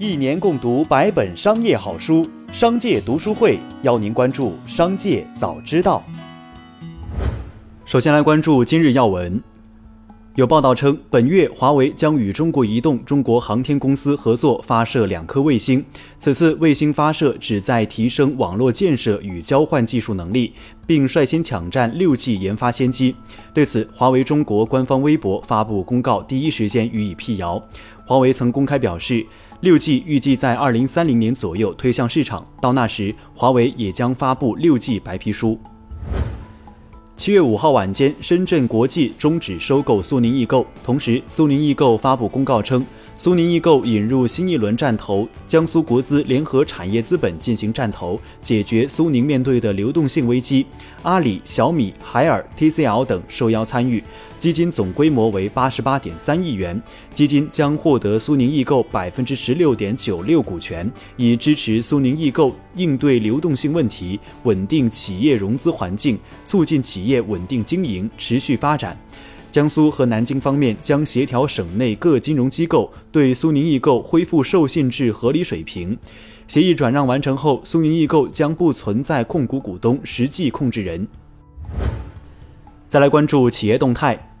一年共读百本商业好书，商界读书会邀您关注商界早知道。首先来关注今日要闻。有报道称，本月华为将与中国移动、中国航天公司合作发射两颗卫星。此次卫星发射旨在提升网络建设与交换技术能力，并率先抢占六 G 研发先机。对此，华为中国官方微博发布公告，第一时间予以辟谣。华为曾公开表示，六 G 预计在二零三零年左右推向市场，到那时，华为也将发布六 G 白皮书。七月五号晚间，深圳国际终止收购苏宁易购。同时，苏宁易购发布公告称，苏宁易购引入新一轮战投，江苏国资联合产业资本进行战投，解决苏宁面对的流动性危机。阿里、小米、海尔、TCL 等受邀参与，基金总规模为八十八点三亿元。基金将获得苏宁易购百分之十六点九六股权，以支持苏宁易购应对流动性问题，稳定企业融资环境，促进企业稳定经营、持续发展。江苏和南京方面将协调省内各金融机构对苏宁易购恢复授信至合理水平。协议转让完成后，苏宁易购将不存在控股股东、实际控制人。再来关注企业动态。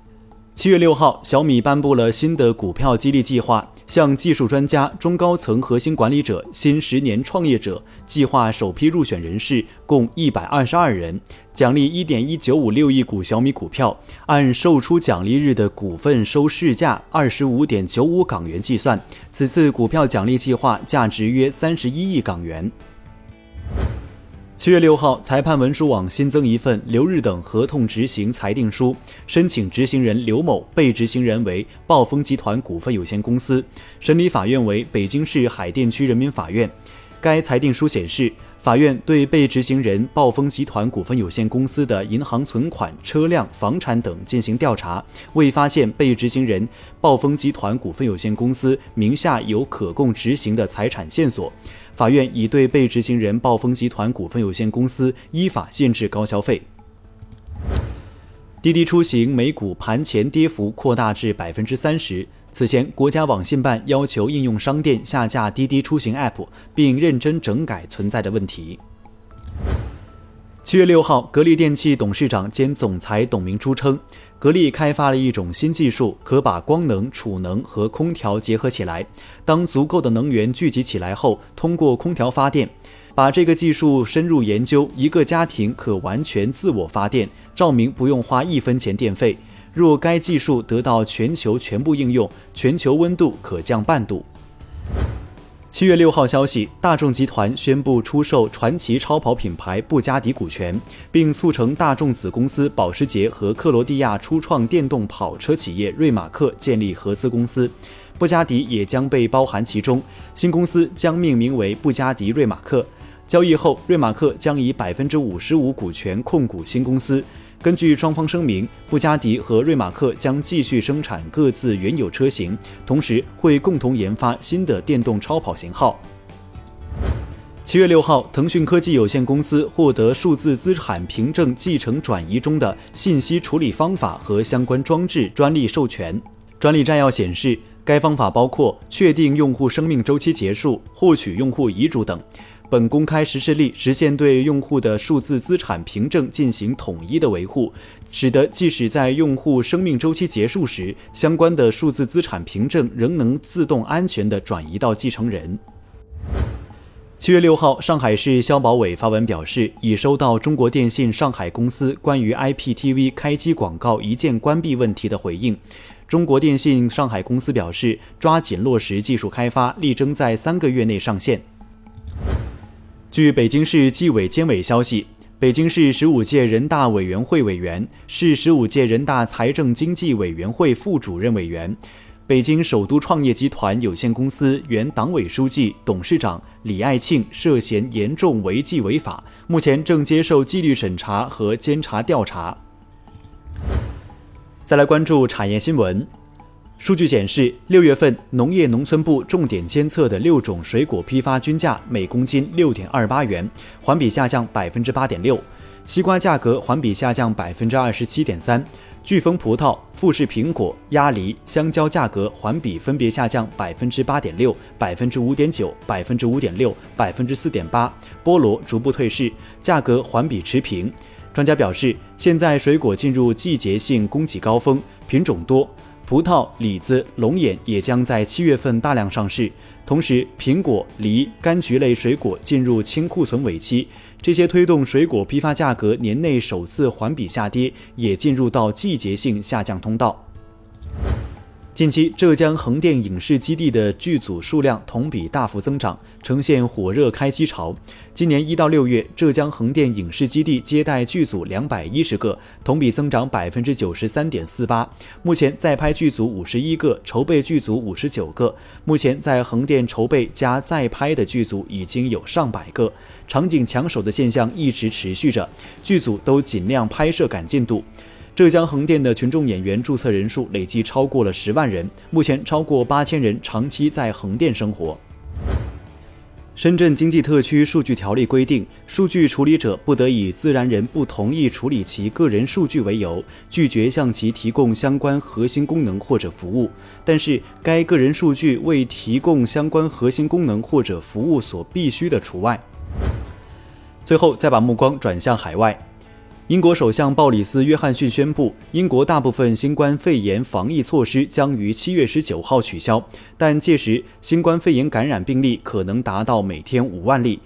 七月六号，小米颁布了新的股票激励计划，向技术专家、中高层核心管理者、新十年创业者计划首批入选人士共一百二十二人，奖励一点一九五六亿股小米股票，按售出奖励日的股份收市价二十五点九五港元计算。此次股票奖励计划价值约三十一亿港元。七月六号，裁判文书网新增一份留日等合同执行裁定书，申请执行人刘某，被执行人为暴风集团股份有限公司，审理法院为北京市海淀区人民法院。该裁定书显示，法院对被执行人暴风集团股份有限公司的银行存款、车辆、房产等进行调查，未发现被执行人暴风集团股份有限公司名下有可供执行的财产线索。法院已对被执行人暴风集团股份有限公司依法限制高消费。滴滴出行美股盘前跌幅扩大至百分之三十。此前，国家网信办要求应用商店下架滴滴出行 App，并认真整改存在的问题。七月六号，格力电器董事长兼总裁董明珠称，格力开发了一种新技术，可把光能、储能和空调结合起来。当足够的能源聚集起来后，通过空调发电。把这个技术深入研究，一个家庭可完全自我发电，照明不用花一分钱电费。若该技术得到全球全部应用，全球温度可降半度。七月六号消息，大众集团宣布出售传奇超跑品牌布加迪股权，并促成大众子公司保时捷和克罗地亚初创电动跑车企业瑞马克建立合资公司，布加迪也将被包含其中。新公司将命名为布加迪瑞马克。交易后，瑞马克将以百分之五十五股权控股新公司。根据双方声明，布加迪和瑞马克将继续生产各自原有车型，同时会共同研发新的电动超跑型号。七月六号，腾讯科技有限公司获得数字资产凭证继承转移中的信息处理方法和相关装置专利授权。专利摘要显示，该方法包括确定用户生命周期结束、获取用户遗嘱等。本公开实施力实现对用户的数字资产凭证进行统一的维护，使得即使在用户生命周期结束时，相关的数字资产凭证仍能自动安全地转移到继承人。七月六号，上海市消保委发文表示，已收到中国电信上海公司关于 IPTV 开机广告一键关闭问题的回应。中国电信上海公司表示，抓紧落实技术开发，力争在三个月内上线。据北京市纪委监委消息，北京市十五届人大委员会委员、市十五届人大财政经济委员会副主任委员、北京首都创业集团有限公司原党委书记、董事长李爱庆涉嫌严重违纪违法，目前正接受纪律审查和监察调查。再来关注产业新闻。数据显示，六月份农业农村部重点监测的六种水果批发均价每公斤六点二八元，环比下降百分之八点六。西瓜价格环比下降百分之二十七点三。巨峰葡萄、富士苹果、鸭梨、香蕉价格环比分别下降百分之八点六、百分之五点九、百分之五点六、百分之四点八。菠萝逐步退市，价格环比持平。专家表示，现在水果进入季节性供给高峰，品种多。葡萄、李子、龙眼也将在七月份大量上市，同时苹果、梨、柑橘类水果进入清库存尾期，这些推动水果批发价格年内首次环比下跌，也进入到季节性下降通道。近期，浙江横店影视基地的剧组数量同比大幅增长，呈现火热开机潮。今年一到六月，浙江横店影视基地接待剧组两百一十个，同比增长百分之九十三点四八。目前在拍剧组五十一个，筹备剧组五十九个。目前在横店筹备加在拍的剧组已经有上百个，场景抢手的现象一直持续着，剧组都尽量拍摄赶进度。浙江横店的群众演员注册人数累计超过了十万人，目前超过八千人长期在横店生活。深圳经济特区数据条例规定，数据处理者不得以自然人不同意处理其个人数据为由，拒绝向其提供相关核心功能或者服务。但是，该个人数据未提供相关核心功能或者服务所必须的除外。最后，再把目光转向海外。英国首相鲍里斯·约翰逊宣布，英国大部分新冠肺炎防疫措施将于七月十九号取消，但届时新冠肺炎感染病例可能达到每天五万例。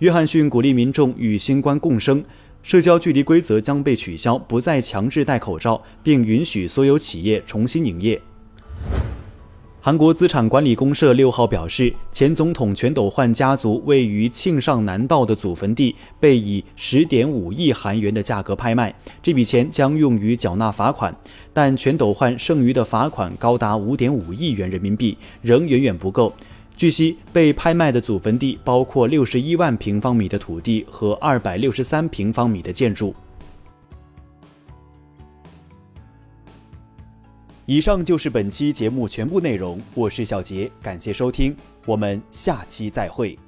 约翰逊鼓励民众与新冠共生，社交距离规则将被取消，不再强制戴口罩，并允许所有企业重新营业。韩国资产管理公社六号表示，前总统全斗焕家族位于庆尚南道的祖坟地被以十点五亿韩元的价格拍卖，这笔钱将用于缴纳罚款，但全斗焕剩余的罚款高达五点五亿元人民币，仍远远不够。据悉，被拍卖的祖坟地包括六十一万平方米的土地和二百六十三平方米的建筑。以上就是本期节目全部内容，我是小杰，感谢收听，我们下期再会。